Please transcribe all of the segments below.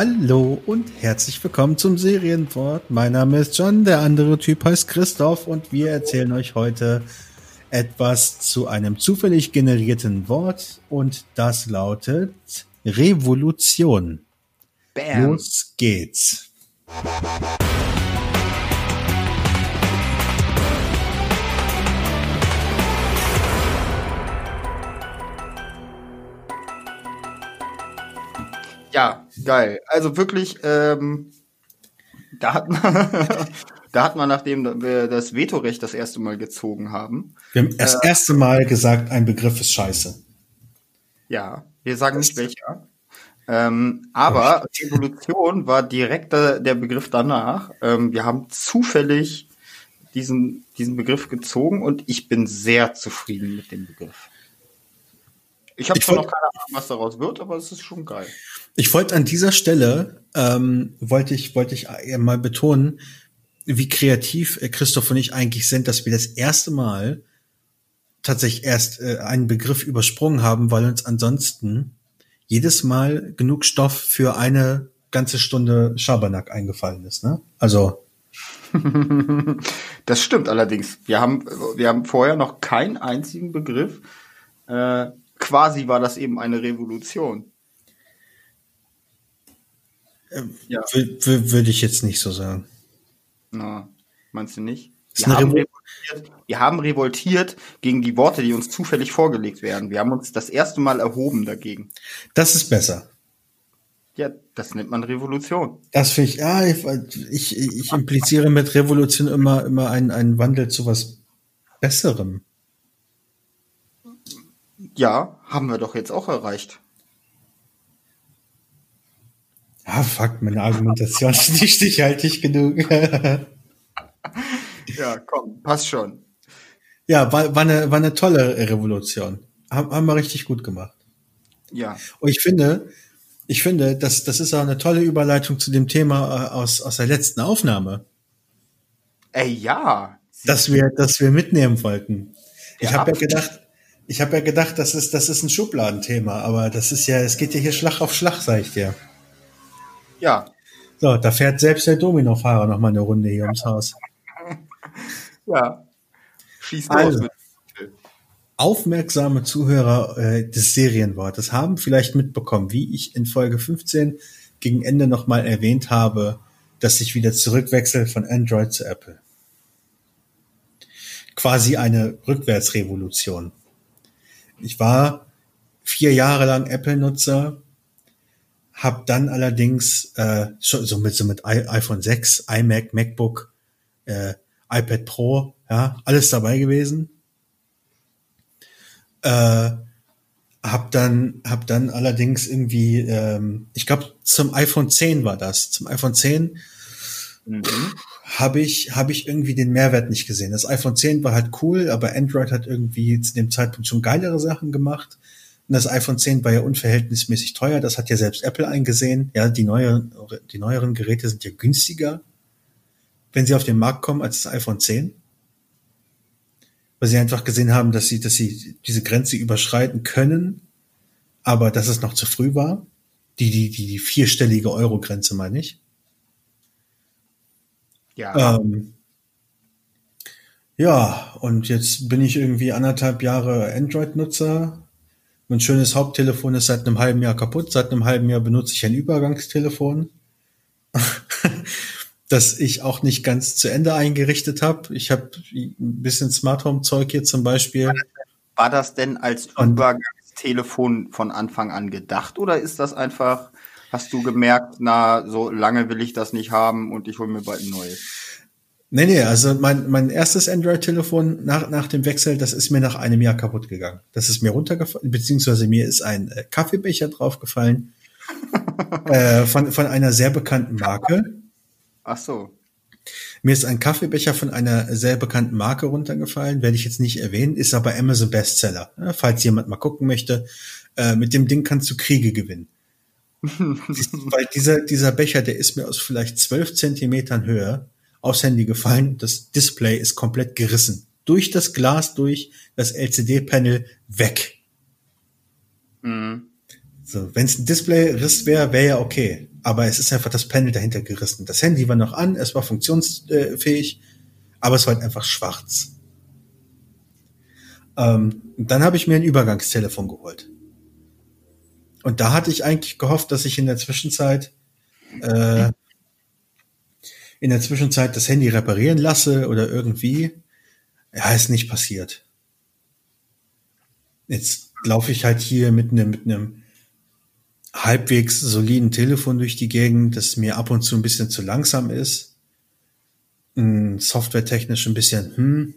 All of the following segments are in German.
Hallo und herzlich willkommen zum Serienwort. Mein Name ist John, der andere Typ heißt Christoph und wir erzählen euch heute etwas zu einem zufällig generierten Wort und das lautet Revolution. Bam. Los geht's. Ja, geil. Also wirklich, ähm, da hat man, da hat man, nachdem wir das Vetorecht das erste Mal gezogen haben. Wir haben das äh, erste Mal gesagt, ein Begriff ist scheiße. Ja, wir sagen nicht welcher. Ähm, aber Evolution war direkt der, der Begriff danach. Ähm, wir haben zufällig diesen, diesen Begriff gezogen und ich bin sehr zufrieden mit dem Begriff. Ich habe zwar noch keine Ahnung, was daraus wird, aber es ist schon geil. Ich wollte an dieser Stelle, ähm, wollte ich, wollte ich mal betonen, wie kreativ äh, Christoph und ich eigentlich sind, dass wir das erste Mal tatsächlich erst äh, einen Begriff übersprungen haben, weil uns ansonsten jedes Mal genug Stoff für eine ganze Stunde Schabernack eingefallen ist. Ne? Also das stimmt allerdings. Wir haben, wir haben vorher noch keinen einzigen Begriff. Äh, quasi war das eben eine Revolution. Ja. Würde ich jetzt nicht so sagen. Na, meinst du nicht? Wir haben, wir haben, revoltiert gegen die Worte, die uns zufällig vorgelegt werden. Wir haben uns das erste Mal erhoben dagegen. Das ist besser. Ja, das nennt man Revolution. Das finde ich, ja, ich, ich, ich impliziere mit Revolution immer, immer einen, einen Wandel zu was Besserem. Ja, haben wir doch jetzt auch erreicht. Ah, fuck, meine Argumentation ist nicht stichhaltig genug. ja, komm, passt schon. Ja, war, war, eine, war eine tolle Revolution. Haben, haben wir richtig gut gemacht. Ja. Und ich finde, ich finde, das, das ist auch eine tolle Überleitung zu dem Thema äh, aus, aus der letzten Aufnahme. Ey, ja. Dass wir, dass wir mitnehmen wollten. Ich habe ja gedacht, ich habe ja gedacht, das ist, das ist ein Schubladenthema, aber das ist ja, es geht ja hier Schlag auf Schlag, sag ich dir. Ja. So, da fährt selbst der Domino-Fahrer noch mal eine Runde hier ums Haus. Ja. Schießt also, los. Aufmerksame Zuhörer äh, des Serienwortes haben vielleicht mitbekommen, wie ich in Folge 15 gegen Ende noch mal erwähnt habe, dass ich wieder zurückwechsel von Android zu Apple. Quasi eine Rückwärtsrevolution. Ich war vier Jahre lang Apple-Nutzer, habe dann allerdings äh, so mit so mit iPhone 6, iMac, MacBook, äh, iPad Pro, ja, alles dabei gewesen. Äh, hab dann hab dann allerdings irgendwie ähm, ich glaube zum iPhone 10 war das, zum iPhone 10 mhm. Habe ich habe ich irgendwie den Mehrwert nicht gesehen. Das iPhone 10 war halt cool, aber Android hat irgendwie zu dem Zeitpunkt schon geilere Sachen gemacht. Und das iPhone 10 war ja unverhältnismäßig teuer. Das hat ja selbst Apple eingesehen. Ja, die, neue, die neueren Geräte sind ja günstiger, wenn sie auf den Markt kommen, als das iPhone 10. Weil sie einfach gesehen haben, dass sie, dass sie diese Grenze überschreiten können, aber dass es noch zu früh war. Die, die, die, die vierstellige Euro-Grenze, meine ich. Ja. Ähm, ja, und jetzt bin ich irgendwie anderthalb Jahre Android-Nutzer, mein schönes Haupttelefon ist seit einem halben Jahr kaputt. Seit einem halben Jahr benutze ich ein Übergangstelefon, das ich auch nicht ganz zu Ende eingerichtet habe. Ich habe ein bisschen Smart Home Zeug hier zum Beispiel. War das denn als Übergangstelefon von Anfang an gedacht oder ist das einfach, hast du gemerkt, na, so lange will ich das nicht haben und ich hole mir bald ein neues? Nee, nee, also mein, mein erstes Android-Telefon nach, nach dem Wechsel, das ist mir nach einem Jahr kaputt gegangen. Das ist mir runtergefallen, beziehungsweise mir ist ein äh, Kaffeebecher draufgefallen äh, von, von einer sehr bekannten Marke. Ach so. Mir ist ein Kaffeebecher von einer sehr bekannten Marke runtergefallen, werde ich jetzt nicht erwähnen, ist aber Amazon Bestseller. Ja, falls jemand mal gucken möchte, äh, mit dem Ding kannst du Kriege gewinnen. Weil dieser, dieser Becher, der ist mir aus vielleicht zwölf Zentimetern Höhe aufs Handy gefallen. Das Display ist komplett gerissen. Durch das Glas durch, das LCD-Panel weg. Mhm. So, wenn es ein Display-Riss wäre, wäre ja okay. Aber es ist einfach das Panel dahinter gerissen. Das Handy war noch an, es war funktionsfähig, aber es war halt einfach schwarz. Ähm, dann habe ich mir ein Übergangstelefon geholt. Und da hatte ich eigentlich gehofft, dass ich in der Zwischenzeit äh, in der Zwischenzeit das Handy reparieren lasse oder irgendwie. Ja, ist nicht passiert. Jetzt laufe ich halt hier mit einem mit einem halbwegs soliden Telefon durch die Gegend, das mir ab und zu ein bisschen zu langsam ist. Softwaretechnisch ein bisschen hm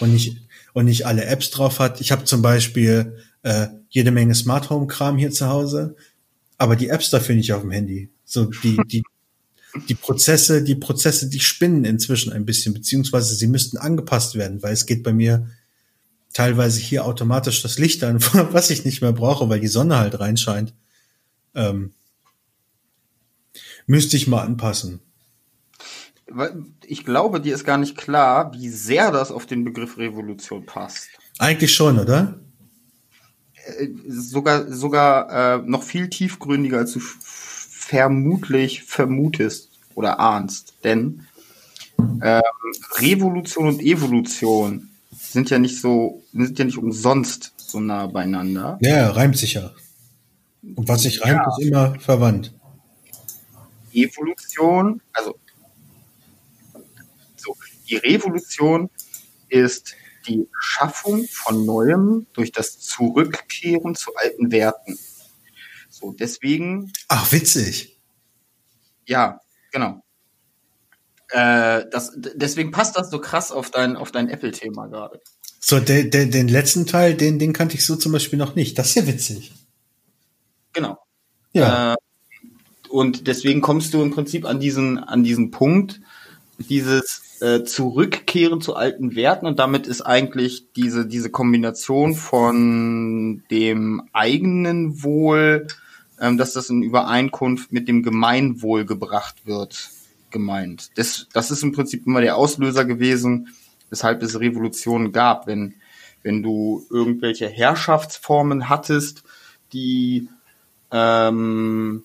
und nicht und nicht alle Apps drauf hat. Ich habe zum Beispiel äh, jede Menge Smart Home Kram hier zu Hause, aber die Apps dafür nicht auf dem Handy. So die die die Prozesse, die Prozesse, die spinnen inzwischen ein bisschen, beziehungsweise sie müssten angepasst werden, weil es geht bei mir teilweise hier automatisch das Licht an, was ich nicht mehr brauche, weil die Sonne halt reinscheint. Ähm, müsste ich mal anpassen. Ich glaube, dir ist gar nicht klar, wie sehr das auf den Begriff Revolution passt. Eigentlich schon, oder? Äh, sogar, sogar äh, noch viel tiefgründiger, als du vermutlich vermutest oder ahnst. Denn ähm, Revolution und Evolution sind ja nicht so, sind ja nicht umsonst so nah beieinander. Ja, reimt sich ja. Und was sich reimt, ja. ist immer verwandt. Evolution, also so, die Revolution ist die Schaffung von Neuem durch das Zurückkehren zu alten Werten. So, deswegen. Ach, witzig. Ja, genau. Äh, das, deswegen passt das so krass auf dein, auf dein Apple-Thema gerade. So, de, de, den letzten Teil, den, den kannte ich so zum Beispiel noch nicht. Das ist ja witzig. Genau. Ja. Äh, und deswegen kommst du im Prinzip an diesen, an diesen Punkt, dieses äh, Zurückkehren zu alten Werten und damit ist eigentlich diese, diese Kombination von dem eigenen Wohl, ähm, dass das in Übereinkunft mit dem Gemeinwohl gebracht wird, gemeint. Das, das ist im Prinzip immer der Auslöser gewesen, weshalb es Revolutionen gab. Wenn, wenn du irgendwelche Herrschaftsformen hattest, die, ähm,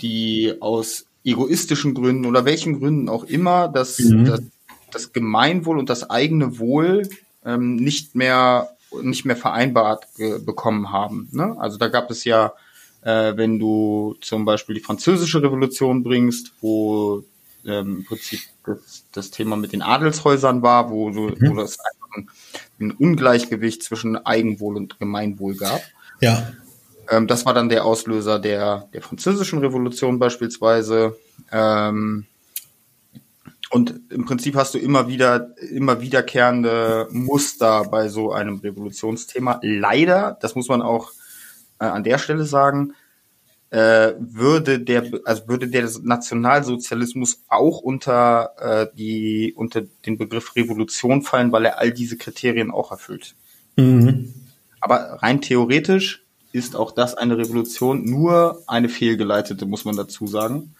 die aus egoistischen Gründen oder welchen Gründen auch immer das, mhm. das, das Gemeinwohl und das eigene Wohl ähm, nicht mehr nicht mehr vereinbart bekommen haben. Ne? Also da gab es ja, äh, wenn du zum Beispiel die Französische Revolution bringst, wo ähm, im Prinzip das, das Thema mit den Adelshäusern war, wo, du, mhm. wo das einfach ein, ein Ungleichgewicht zwischen Eigenwohl und Gemeinwohl gab. Ja. Ähm, das war dann der Auslöser der, der französischen Revolution beispielsweise. Ähm, und im Prinzip hast du immer wieder, immer wiederkehrende Muster bei so einem Revolutionsthema. Leider, das muss man auch äh, an der Stelle sagen, äh, würde der, also würde der Nationalsozialismus auch unter äh, die unter den Begriff Revolution fallen, weil er all diese Kriterien auch erfüllt. Mhm. Aber rein theoretisch ist auch das eine Revolution, nur eine fehlgeleitete, muss man dazu sagen.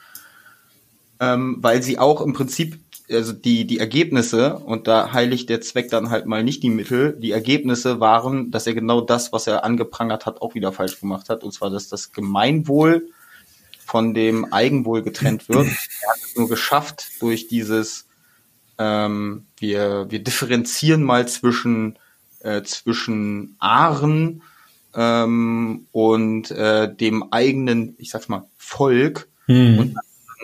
Ähm, weil sie auch im Prinzip, also die, die Ergebnisse, und da heiligt der Zweck dann halt mal nicht die Mittel, die Ergebnisse waren, dass er genau das, was er angeprangert hat, auch wieder falsch gemacht hat. Und zwar, dass das Gemeinwohl von dem Eigenwohl getrennt wird. Er hat es nur geschafft durch dieses, ähm, wir, wir differenzieren mal zwischen, äh, zwischen Ahren ähm, und äh, dem eigenen, ich sag's mal, Volk hm. und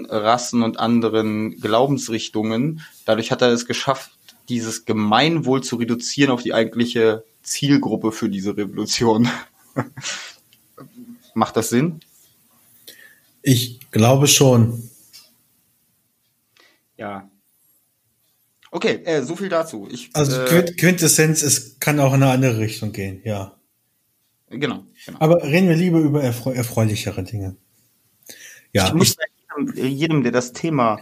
Rassen und anderen Glaubensrichtungen. Dadurch hat er es geschafft, dieses Gemeinwohl zu reduzieren auf die eigentliche Zielgruppe für diese Revolution. Macht das Sinn? Ich glaube schon. Ja. Okay, äh, so viel dazu. Ich, also äh, Quintessenz, es kann auch in eine andere Richtung gehen, ja. Genau, genau. Aber reden wir lieber über erfreu erfreulichere Dinge. Ja. Ich muss jedem, jedem, der das Thema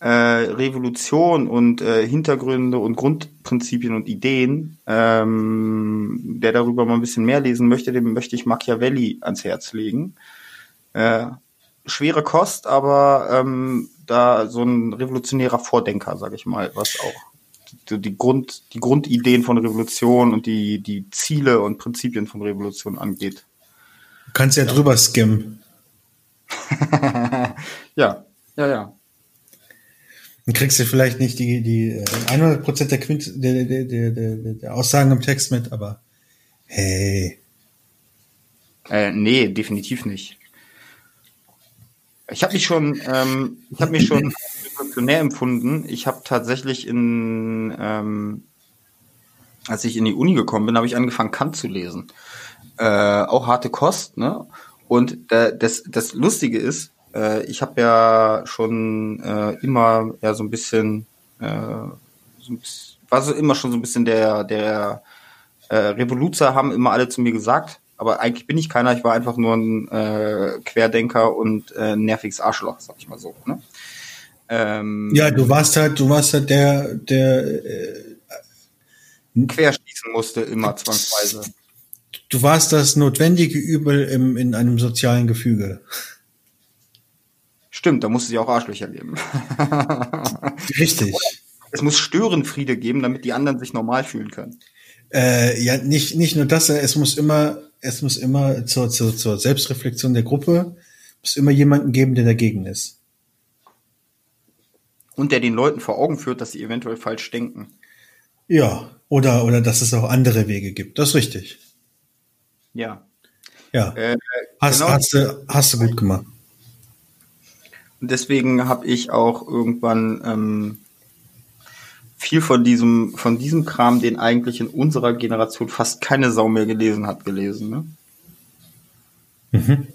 äh, Revolution und äh, Hintergründe und Grundprinzipien und Ideen, ähm, der darüber mal ein bisschen mehr lesen möchte, dem möchte ich Machiavelli ans Herz legen. Äh, schwere Kost, aber ähm, da so ein revolutionärer Vordenker, sage ich mal, was auch die, Grund, die Grundideen von Revolution und die, die Ziele und Prinzipien von Revolution angeht. kannst ja, ja. drüber skimmen. ja, ja, ja. Dann kriegst du vielleicht nicht die, die 100% äh, der, Quint, der, der, der, der Aussagen im Text mit, aber hey. Äh, nee, definitiv nicht. Ich habe mich schon, ähm, ich habe mich schon revolutionär empfunden. Ich habe tatsächlich in, ähm, als ich in die Uni gekommen bin, habe ich angefangen Kant zu lesen. Äh, auch harte Kost, ne? Und äh, das, das Lustige ist, äh, ich habe ja schon äh, immer ja so ein bisschen, äh, so ein bisschen, war so immer schon so ein bisschen der der äh, Revoluzer haben immer alle zu mir gesagt, aber eigentlich bin ich keiner, ich war einfach nur ein äh, Querdenker und äh, nerviges Arschloch, sag ich mal so. Ne? Ähm, ja, du warst halt, du warst halt der, der äh, querschießen musste, immer zwangsweise. Du warst das notwendige Übel im, in einem sozialen Gefüge. Stimmt, da muss es ja auch Arschlöcher geben. Richtig. Es muss Störenfriede geben, damit die anderen sich normal fühlen können. Äh, ja, nicht, nicht nur das, es muss immer, es muss immer zur, zur, zur Selbstreflexion der Gruppe, muss immer jemanden geben, der dagegen ist. Und der den Leuten vor Augen führt, dass sie eventuell falsch denken. Ja, oder, oder dass es auch andere Wege gibt. Das ist richtig. Ja. Ja. Äh, hast, genau. hast, du, hast du gut gemacht. Und deswegen habe ich auch irgendwann ähm, viel von diesem, von diesem Kram, den eigentlich in unserer Generation fast keine Sau mehr gelesen hat, gelesen. Ne? Mhm.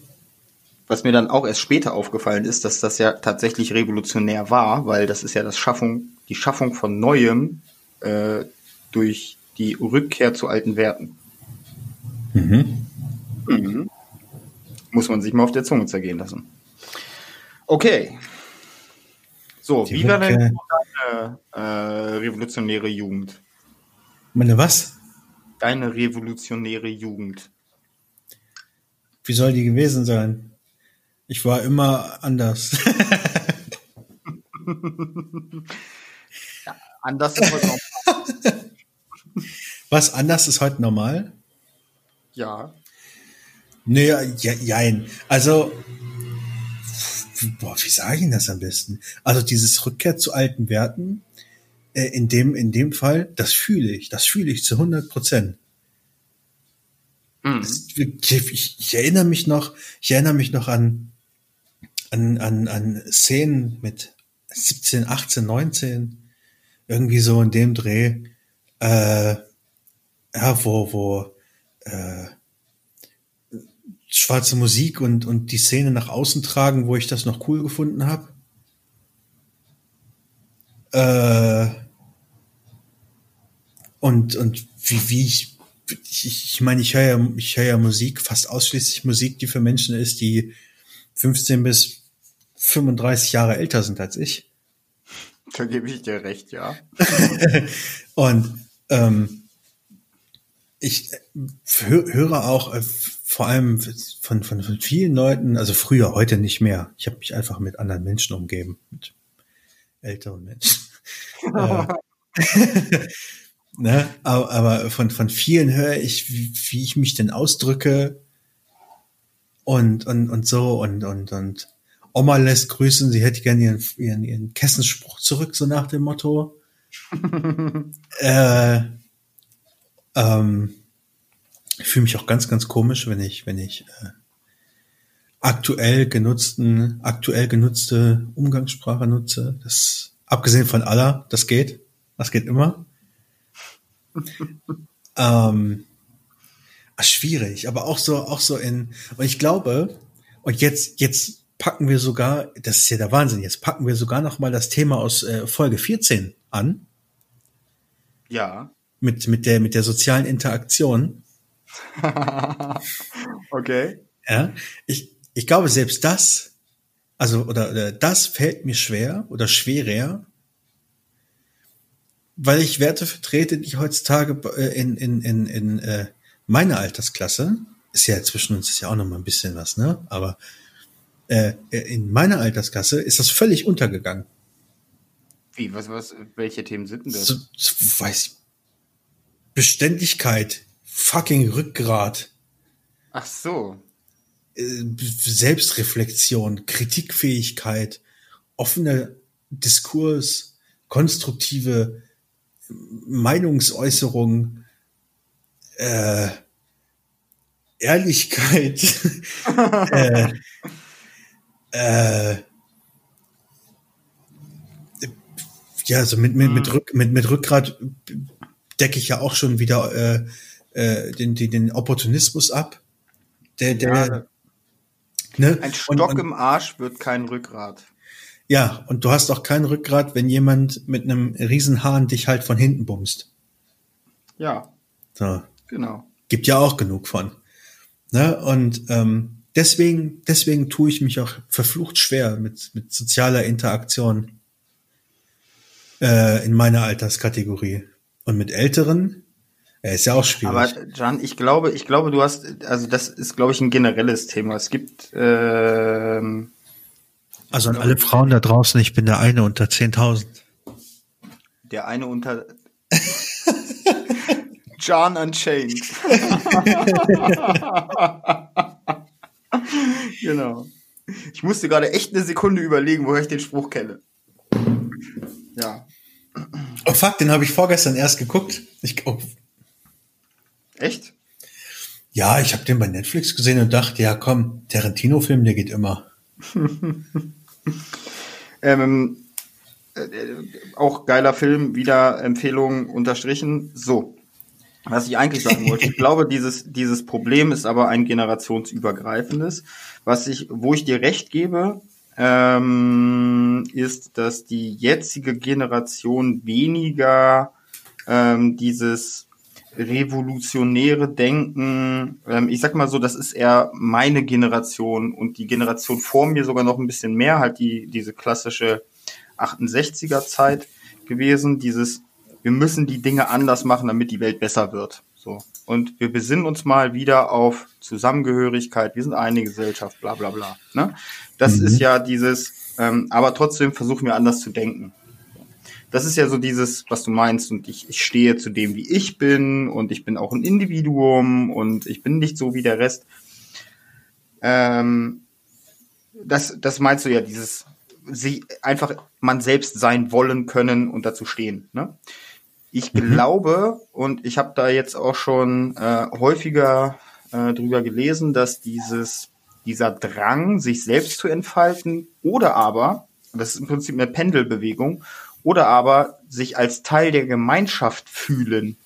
Was mir dann auch erst später aufgefallen ist, dass das ja tatsächlich revolutionär war, weil das ist ja das Schaffung, die Schaffung von Neuem äh, durch die Rückkehr zu alten Werten. Mhm. Mhm. Muss man sich mal auf der Zunge zergehen lassen. Okay. So, die wie war denn deine äh, revolutionäre Jugend? Meine was? Deine revolutionäre Jugend. Wie soll die gewesen sein? Ich war immer anders. ja, anders ist heute normal. Was anders ist heute normal? Ja. Naja, ja, jein. Also, boah, wie sage ich Ihnen das am besten? Also dieses Rückkehr zu alten Werten, äh, in dem, in dem Fall, das fühle ich, das fühle ich zu 100 Prozent. Mhm. Ich, ich, erinnere mich noch, ich erinnere mich noch an, an, an, an Szenen mit 17, 18, 19, irgendwie so in dem Dreh, äh, ja, wo, wo, äh, schwarze Musik und, und die Szene nach außen tragen, wo ich das noch cool gefunden habe. Äh, und, und wie, wie ich, ich, ich meine, ich höre ja, ich höre ja Musik, fast ausschließlich Musik, die für Menschen ist, die 15 bis 35 Jahre älter sind als ich. Da gebe ich dir recht, ja. und ähm, ich höre auch äh, vor allem von, von, von vielen Leuten, also früher, heute nicht mehr. Ich habe mich einfach mit anderen Menschen umgeben, mit älteren Menschen. Äh, ne? aber, aber von, von vielen höre ich, wie, wie ich mich denn ausdrücke und, und, und so und, und, und Oma lässt grüßen, sie hätte gerne ihren, ihren, ihren Kessenspruch zurück, so nach dem Motto. äh, ähm, ich fühle mich auch ganz, ganz komisch, wenn ich, wenn ich äh, aktuell genutzten, aktuell genutzte Umgangssprache nutze. Das abgesehen von aller, das geht, das geht immer. ähm, ah, schwierig, aber auch so, auch so in. Und ich glaube, und jetzt, jetzt packen wir sogar, das ist ja der Wahnsinn, jetzt packen wir sogar noch mal das Thema aus äh, Folge 14 an. Ja. Mit mit der mit der sozialen Interaktion. okay. Ja, ich, ich glaube, selbst das, also, oder, oder das fällt mir schwer oder schwerer, weil ich Werte vertrete, die heutzutage äh, in, in, in, in äh, meiner Altersklasse, ist ja zwischen uns ist ja auch noch mal ein bisschen was, ne? Aber äh, in meiner Altersklasse ist das völlig untergegangen. Wie, was, was, welche Themen sind denn das? So, so, weiß Beständigkeit, fucking Rückgrat. Ach so. äh, Selbstreflexion, Kritikfähigkeit, offener Diskurs, konstruktive Meinungsäußerung, äh, Ehrlichkeit, äh, äh, ja, also mit, mit, mit, mhm. Rück, mit, mit Rückgrat decke ich ja auch schon wieder äh, äh, den, den, den Opportunismus ab. Der, der, ja. ne? Ein Stock und, und, im Arsch wird kein Rückgrat. Ja, und du hast auch kein Rückgrat, wenn jemand mit einem Riesenhahn dich halt von hinten bumst. Ja. So. Genau. Gibt ja auch genug von. Ne? Und ähm, deswegen, deswegen tue ich mich auch verflucht schwer mit, mit sozialer Interaktion äh, in meiner Alterskategorie. Und mit Älteren, er ist ja auch schwierig. Aber Jan, ich glaube, ich glaube, du hast, also das ist, glaube ich, ein generelles Thema. Es gibt ähm, also an alle Frauen da draußen, ich bin der eine unter 10.000. Der eine unter John Unchained. genau. Ich musste gerade echt eine Sekunde überlegen, woher ich den Spruch kenne. Ja. Oh fuck, den habe ich vorgestern erst geguckt. Ich, oh. Echt? Ja, ich habe den bei Netflix gesehen und dachte, ja komm, Tarantino-Film, der geht immer. ähm, äh, auch geiler Film, wieder Empfehlung unterstrichen. So, was ich eigentlich sagen wollte, ich glaube, dieses, dieses Problem ist aber ein generationsübergreifendes. Was ich, wo ich dir recht gebe, ähm, ist, dass die jetzige Generation weniger ähm, dieses revolutionäre Denken, ähm, ich sag mal so, das ist eher meine Generation und die Generation vor mir sogar noch ein bisschen mehr, halt die, diese klassische 68er Zeit gewesen, dieses, wir müssen die Dinge anders machen, damit die Welt besser wird. So. Und wir besinnen uns mal wieder auf Zusammengehörigkeit, wir sind eine Gesellschaft, bla bla bla. Ne? Das mhm. ist ja dieses, ähm, aber trotzdem versuchen wir anders zu denken das ist ja so dieses, was du meinst, und ich, ich stehe zu dem, wie ich bin, und ich bin auch ein Individuum, und ich bin nicht so wie der Rest. Ähm, das, das meinst du ja, dieses, sie einfach man selbst sein wollen können und dazu stehen. Ne? Ich mhm. glaube, und ich habe da jetzt auch schon äh, häufiger äh, drüber gelesen, dass dieses, dieser Drang, sich selbst zu entfalten, oder aber, das ist im Prinzip eine Pendelbewegung, oder aber sich als Teil der Gemeinschaft fühlen.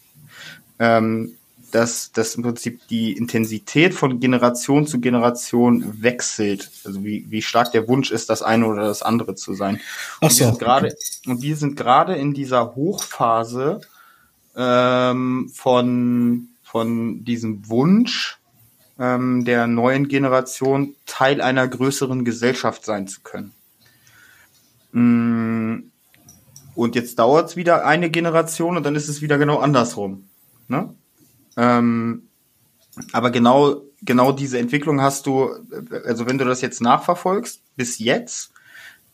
Ähm, dass, dass im Prinzip die Intensität von Generation zu Generation wechselt. Also wie, wie stark der Wunsch ist, das eine oder das andere zu sein. Und Ach so. und wir sind gerade in dieser Hochphase ähm, von von diesem Wunsch ähm, der neuen Generation Teil einer größeren Gesellschaft sein zu können. Mm, und jetzt dauert es wieder eine Generation und dann ist es wieder genau andersrum. Ne? Ähm, aber genau, genau diese Entwicklung hast du, also wenn du das jetzt nachverfolgst, bis jetzt,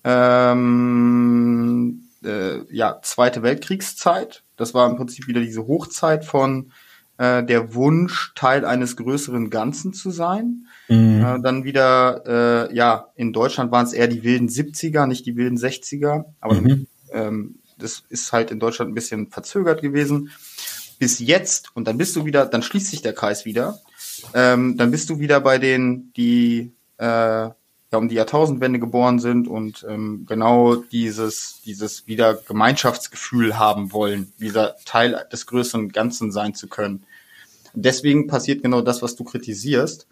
ähm, äh, ja, Zweite Weltkriegszeit, das war im Prinzip wieder diese Hochzeit von äh, der Wunsch, Teil eines größeren Ganzen zu sein. Mhm. Äh, dann wieder, äh, ja, in Deutschland waren es eher die wilden 70er, nicht die wilden 60er, aber mhm. Ähm, das ist halt in Deutschland ein bisschen verzögert gewesen. Bis jetzt, und dann bist du wieder, dann schließt sich der Kreis wieder. Ähm, dann bist du wieder bei denen, die äh, ja um die Jahrtausendwende geboren sind und ähm, genau dieses, dieses wieder Gemeinschaftsgefühl haben wollen, dieser Teil des größeren Ganzen sein zu können. Und deswegen passiert genau das, was du kritisierst.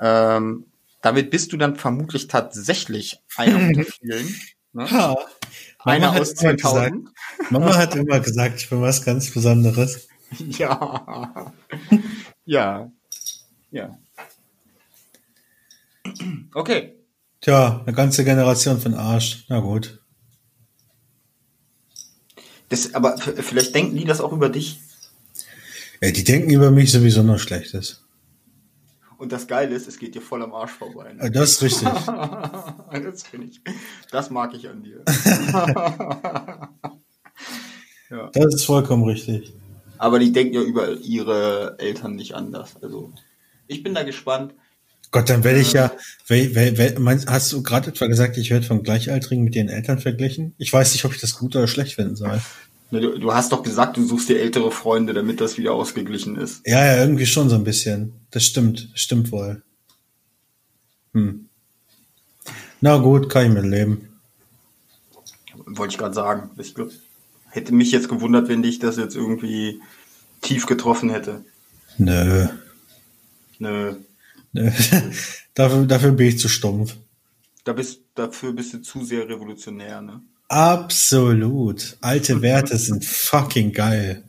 Ähm, damit bist du dann vermutlich tatsächlich einer unter vielen. Ne? Ja. Einer aus 2000. Mama hat immer gesagt, ich bin was ganz Besonderes. Ja. ja. Ja. Okay. Tja, eine ganze Generation von Arsch. Na gut. Das, aber vielleicht denken die das auch über dich. Ja, die denken über mich sowieso noch Schlechtes. Und das Geile ist, es geht dir voll am Arsch vorbei. Ne? Das ist richtig. das, ich, das mag ich an dir. ja. Das ist vollkommen richtig. Aber die denken ja über ihre Eltern nicht anders. Also ich bin da gespannt. Gott, dann werde ich ja, wel, wel, wel, meinst, hast du gerade etwa gesagt, ich werde von Gleichaltrigen mit ihren Eltern verglichen? Ich weiß nicht, ob ich das gut oder schlecht finden soll. Du, du hast doch gesagt, du suchst dir ältere Freunde, damit das wieder ausgeglichen ist. Ja, ja, irgendwie schon so ein bisschen. Das stimmt, stimmt wohl. Hm. Na gut, kann ich mit leben. Wollte ich gerade sagen. Ich glaube, hätte mich jetzt gewundert, wenn dich das jetzt irgendwie tief getroffen hätte. Nö. Nö. Nö. dafür, dafür bin ich zu stumpf. Da bist, dafür bist du zu sehr revolutionär, ne? Absolut. Alte Werte sind fucking geil.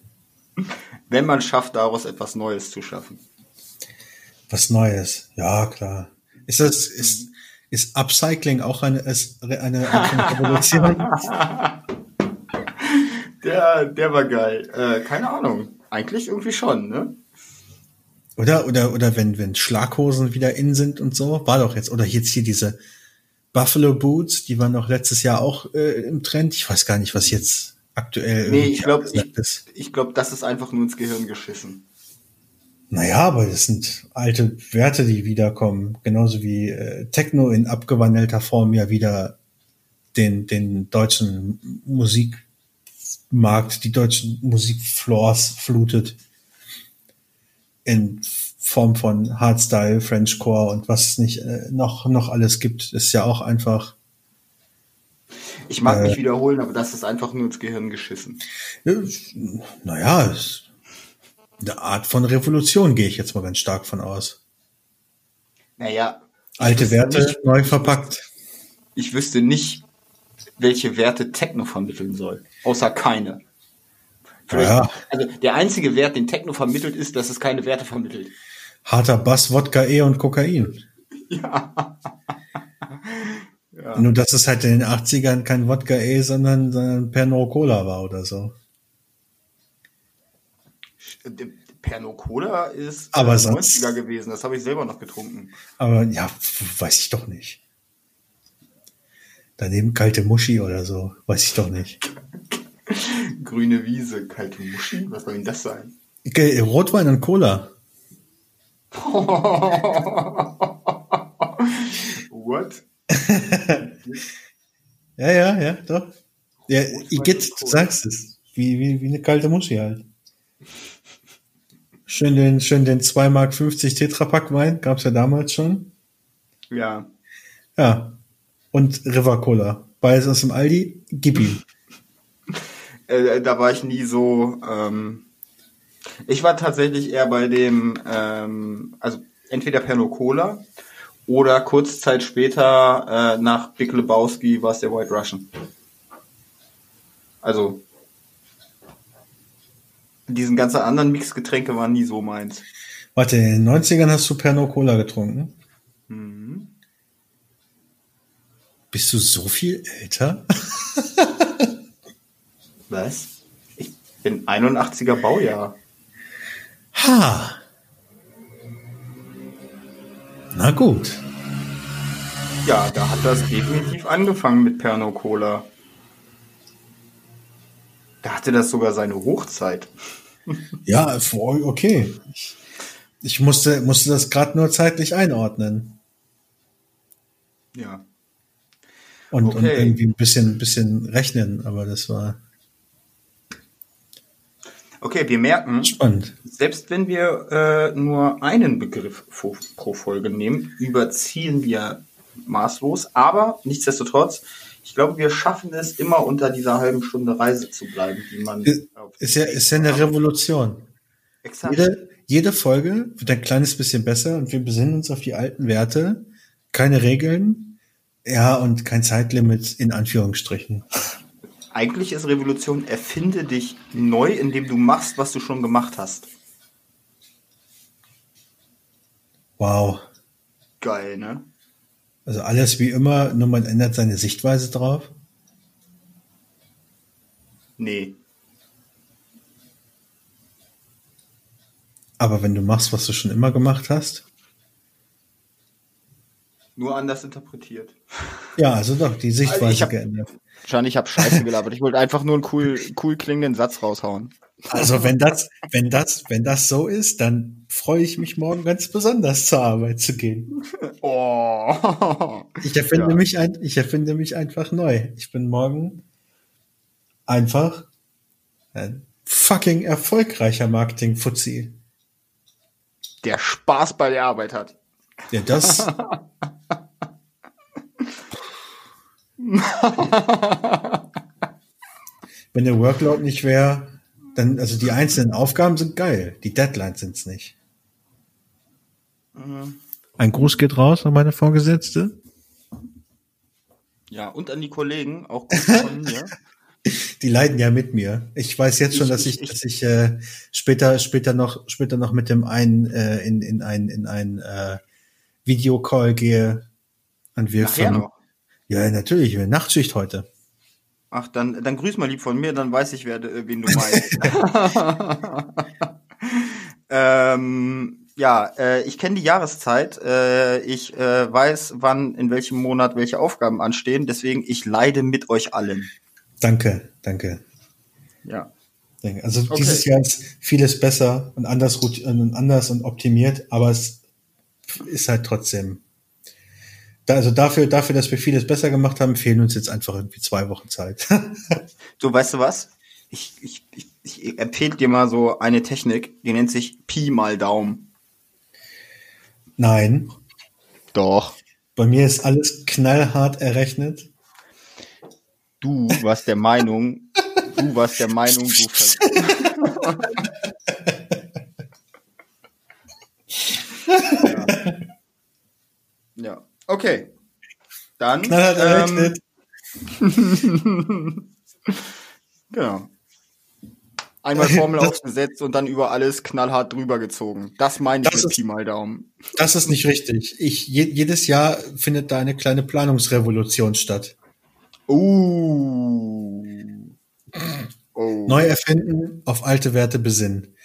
Wenn man schafft, daraus etwas Neues zu schaffen. Was Neues, ja klar. Ist das, ist, ist Upcycling auch eine, eine von Revolution? der, der war geil. Äh, keine Ahnung. Eigentlich irgendwie schon, ne? Oder, oder, oder wenn, wenn Schlaghosen wieder in sind und so, war doch jetzt, oder jetzt hier diese Buffalo Boots, die waren noch letztes Jahr auch äh, im Trend. Ich weiß gar nicht, was jetzt aktuell nee, ich glaube, ich, ich glaube, das ist einfach nur ins Gehirn geschissen. Naja, aber das sind alte Werte, die wiederkommen. Genauso wie äh, Techno in abgewandelter Form ja wieder den, den deutschen Musikmarkt, die deutschen Musikfloors flutet. In Form von Hardstyle, Frenchcore und was es nicht äh, noch, noch alles gibt, ist ja auch einfach. Ich mag äh, mich wiederholen, aber das ist einfach nur ins Gehirn geschissen. Ja, naja, eine Art von Revolution gehe ich jetzt mal ganz stark von aus. Naja. Alte Werte nicht, neu verpackt. Ich wüsste nicht, welche Werte Techno vermitteln soll. Außer keine. Ja. Also der einzige Wert, den Techno vermittelt, ist, dass es keine Werte vermittelt. Harter Bass, Wodka E und Kokain. Ja. ja. Nur, dass es halt in den 80ern kein Wodka E, sondern, sondern Pernod Cola war oder so. Pernod Cola ist aber äh, sonst, 90er gewesen, das habe ich selber noch getrunken. Aber ja, weiß ich doch nicht. Daneben kalte Muschi oder so, weiß ich doch nicht. Grüne Wiese, kalte Muschi, was soll denn das sein? Rotwein und Cola. What? ja, ja, ja, doch. Ja, Igitt, du sagst es. Wie, wie, wie eine kalte Muschi halt. Schön den, schön den 2 Mark 50 Tetrapack Wein, gab's ja damals schon. Ja. Ja. Und River Cola. Beides aus dem Aldi, gib ihm. Äh, da war ich nie so, ähm, ich war tatsächlich eher bei dem, ähm, also entweder Pernod Cola oder kurz Zeit später äh, nach Big Lebowski war es der White Russian. Also diesen ganzen anderen Mixgetränke waren nie so meins. Warte, in den 90ern hast du Pernod Cola getrunken? Mhm. Bist du so viel älter? Was? Ich bin 81er Baujahr. Ha. Na gut. Ja, da hat das definitiv angefangen mit Pernod Cola. Da hatte das sogar seine Hochzeit. ja, okay. Ich, ich musste, musste das gerade nur zeitlich einordnen. Ja. Und, okay. und irgendwie ein bisschen, bisschen rechnen, aber das war. Okay, wir merken, Spannend. selbst wenn wir äh, nur einen Begriff pro, Folge nehmen, überziehen wir maßlos, aber nichtsdestotrotz, ich glaube, wir schaffen es immer unter dieser halben Stunde Reise zu bleiben, die man. Ist ja, ist ja eine Revolution. Exakt. Jede, jede Folge wird ein kleines bisschen besser und wir besinnen uns auf die alten Werte. Keine Regeln. Ja, und kein Zeitlimit in Anführungsstrichen eigentlich ist Revolution, erfinde dich neu, indem du machst, was du schon gemacht hast. Wow. Geil, ne? Also alles wie immer, nur man ändert seine Sichtweise drauf? Nee. Aber wenn du machst, was du schon immer gemacht hast? Nur anders interpretiert. Ja, also doch, die Sichtweise also hab, geändert. Schein, ich habe Scheiße gelabert. Ich wollte einfach nur einen cool, cool klingenden Satz raushauen. Also wenn das, wenn das, wenn das so ist, dann freue ich mich morgen ganz besonders zur Arbeit zu gehen. Oh. Ich erfinde ja. mich ein, ich erfinde mich einfach neu. Ich bin morgen einfach ein fucking erfolgreicher Marketing-Fuzzi. Der Spaß bei der Arbeit hat. Ja, das. Wenn der Workload nicht wäre, dann, also die einzelnen Aufgaben sind geil. Die Deadlines sind's nicht. Mhm. Ein Gruß geht raus an meine Vorgesetzte. Ja, und an die Kollegen, auch gut von mir. Die leiden ja mit mir. Ich weiß jetzt schon, ich, dass ich, ich, dass ich äh, später, später noch, später noch mit dem einen äh, in, in ein, in ein äh, Videocall gehe. Und wir Nachher von, noch. Ja, natürlich, Nachtschicht heute. Ach, dann, dann grüß mal lieb von mir, dann weiß ich, wer, wen du meinst. ähm, ja, äh, ich kenne die Jahreszeit. Äh, ich äh, weiß, wann, in welchem Monat welche Aufgaben anstehen. Deswegen, ich leide mit euch allen. Danke, danke. Ja. Also okay. dieses Jahr ist vieles besser und anders, und anders und optimiert, aber es ist halt trotzdem da, also dafür, dafür, dass wir vieles besser gemacht haben, fehlen uns jetzt einfach irgendwie zwei Wochen Zeit. du weißt du was? Ich, ich, ich, ich empfehle dir mal so eine Technik, die nennt sich Pi mal Daumen. Nein. Doch. Bei mir ist alles knallhart errechnet. Du warst der Meinung, du warst der Meinung, du vers ja. ja. Okay. Dann. Knallhart ähm, genau. Einmal Formel das, aufgesetzt und dann über alles knallhart drüber gezogen. Das meine ich mit ist, Pi mal Daumen. Das ist nicht richtig. Ich, je, jedes Jahr findet da eine kleine Planungsrevolution statt. Uh. Oh. Neu erfinden, auf alte Werte besinnen.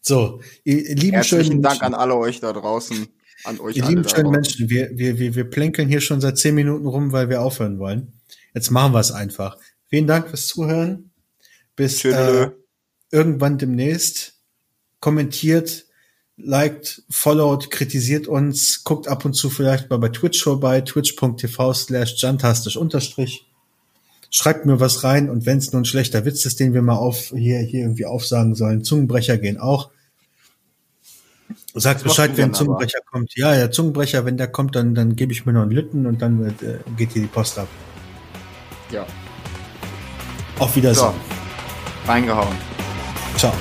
So, ihr lieben Herzlichen schönen Dank an alle euch da draußen an euch Ihr lieben schönen Menschen, wir, wir, wir, wir plänkeln hier schon seit zehn Minuten rum, weil wir aufhören wollen. Jetzt machen wir es einfach. Vielen Dank fürs Zuhören. Bis äh, irgendwann demnächst. Kommentiert, liked, followed, kritisiert uns, guckt ab und zu vielleicht mal bei Twitch vorbei, twitch.tv slash jantastisch unterstrich. Schreibt mir was rein und wenn es nur ein schlechter Witz ist, den wir mal auf hier, hier irgendwie aufsagen sollen, Zungenbrecher gehen auch. Sagt Bescheid, wenn Zungenbrecher aber. kommt. Ja, der Zungenbrecher, wenn der kommt, dann, dann gebe ich mir noch einen Lütten und dann wird, äh, geht hier die Post ab. Ja. Auf Wiedersehen. So. Reingehauen. Ciao.